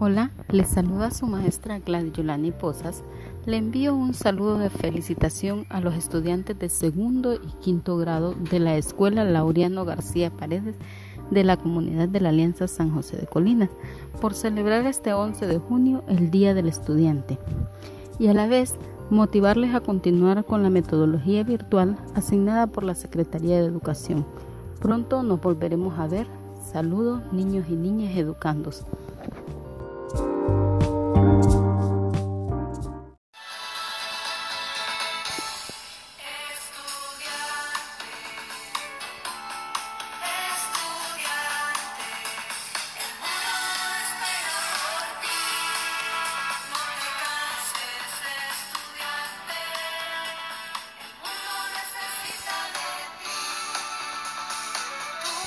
Hola, Le saluda su maestra Gladys Yolani Posas. Le envío un saludo de felicitación a los estudiantes de segundo y quinto grado de la Escuela Laureano García Paredes de la Comunidad de la Alianza San José de Colinas por celebrar este 11 de junio el Día del Estudiante y a la vez motivarles a continuar con la metodología virtual asignada por la Secretaría de Educación. Pronto nos volveremos a ver. Saludos niños y niñas educandos.